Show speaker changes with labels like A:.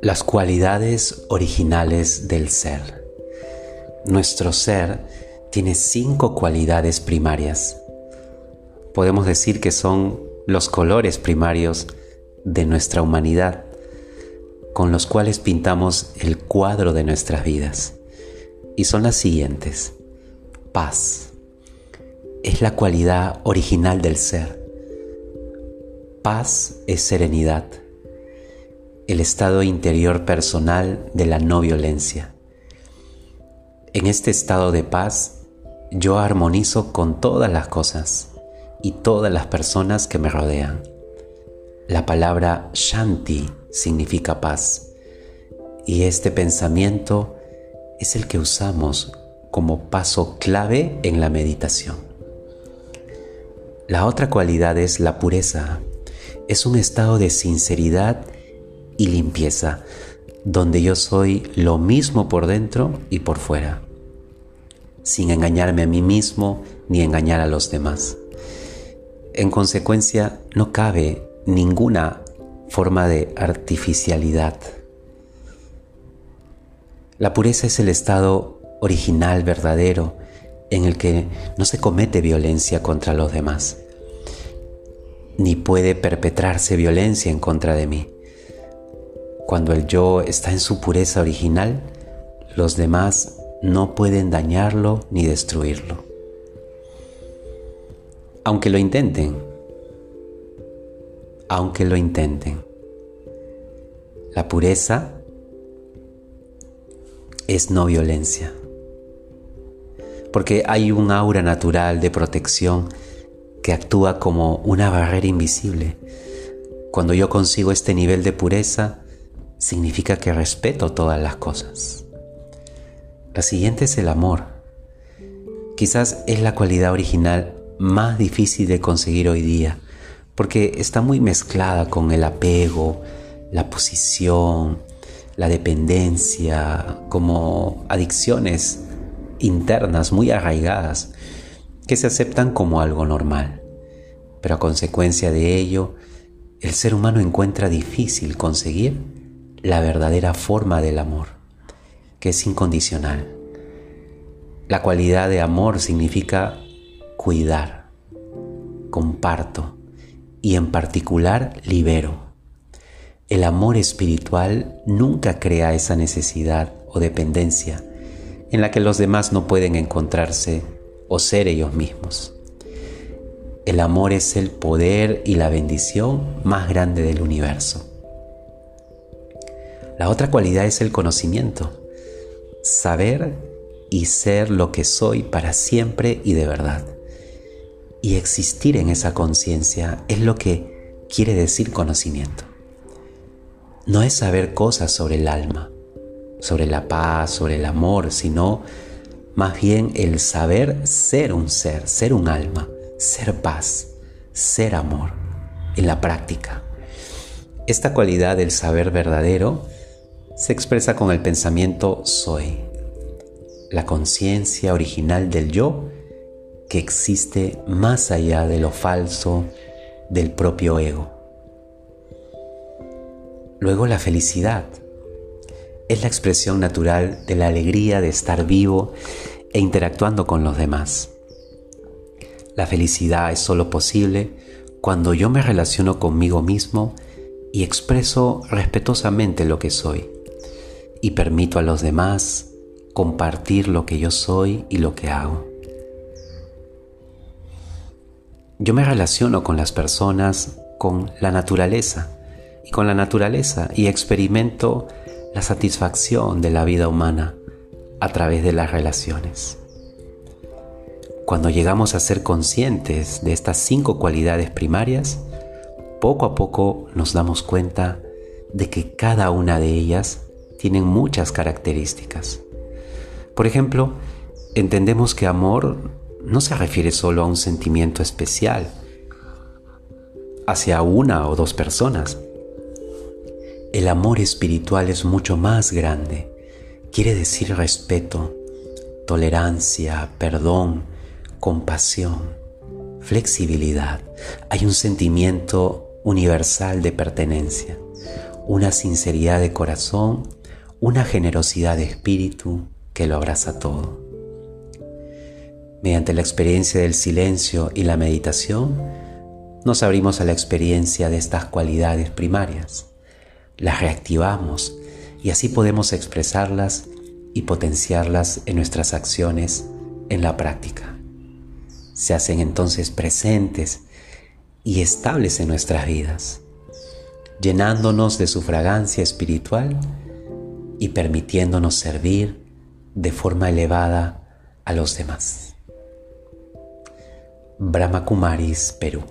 A: Las cualidades originales del ser. Nuestro ser tiene cinco cualidades primarias. Podemos decir que son los colores primarios de nuestra humanidad, con los cuales pintamos el cuadro de nuestras vidas. Y son las siguientes. Paz. Es la cualidad original del ser. Paz es serenidad el estado interior personal de la no violencia. En este estado de paz, yo armonizo con todas las cosas y todas las personas que me rodean. La palabra Shanti significa paz y este pensamiento es el que usamos como paso clave en la meditación. La otra cualidad es la pureza. Es un estado de sinceridad y limpieza, donde yo soy lo mismo por dentro y por fuera, sin engañarme a mí mismo ni engañar a los demás. En consecuencia, no cabe ninguna forma de artificialidad. La pureza es el estado original, verdadero, en el que no se comete violencia contra los demás, ni puede perpetrarse violencia en contra de mí. Cuando el yo está en su pureza original, los demás no pueden dañarlo ni destruirlo. Aunque lo intenten, aunque lo intenten, la pureza es no violencia. Porque hay un aura natural de protección actúa como una barrera invisible. Cuando yo consigo este nivel de pureza, significa que respeto todas las cosas. La siguiente es el amor. Quizás es la cualidad original más difícil de conseguir hoy día, porque está muy mezclada con el apego, la posición, la dependencia, como adicciones internas muy arraigadas que se aceptan como algo normal. Pero a consecuencia de ello, el ser humano encuentra difícil conseguir la verdadera forma del amor, que es incondicional. La cualidad de amor significa cuidar, comparto y en particular libero. El amor espiritual nunca crea esa necesidad o dependencia en la que los demás no pueden encontrarse o ser ellos mismos. El amor es el poder y la bendición más grande del universo. La otra cualidad es el conocimiento. Saber y ser lo que soy para siempre y de verdad. Y existir en esa conciencia es lo que quiere decir conocimiento. No es saber cosas sobre el alma, sobre la paz, sobre el amor, sino más bien el saber ser un ser, ser un alma, ser paz, ser amor en la práctica. Esta cualidad del saber verdadero se expresa con el pensamiento soy, la conciencia original del yo que existe más allá de lo falso del propio ego. Luego la felicidad es la expresión natural de la alegría de estar vivo e interactuando con los demás. La felicidad es solo posible cuando yo me relaciono conmigo mismo y expreso respetuosamente lo que soy y permito a los demás compartir lo que yo soy y lo que hago. Yo me relaciono con las personas con la naturaleza y con la naturaleza y experimento la satisfacción de la vida humana a través de las relaciones. Cuando llegamos a ser conscientes de estas cinco cualidades primarias, poco a poco nos damos cuenta de que cada una de ellas tienen muchas características. Por ejemplo, entendemos que amor no se refiere solo a un sentimiento especial hacia una o dos personas. El amor espiritual es mucho más grande. Quiere decir respeto, tolerancia, perdón, compasión, flexibilidad. Hay un sentimiento universal de pertenencia, una sinceridad de corazón, una generosidad de espíritu que lo abraza todo. Mediante la experiencia del silencio y la meditación, nos abrimos a la experiencia de estas cualidades primarias, las reactivamos y así podemos expresarlas y potenciarlas en nuestras acciones en la práctica. Se hacen entonces presentes y estables en nuestras vidas, llenándonos de su fragancia espiritual y permitiéndonos servir de forma elevada a los demás. Brahma Kumaris, Perú.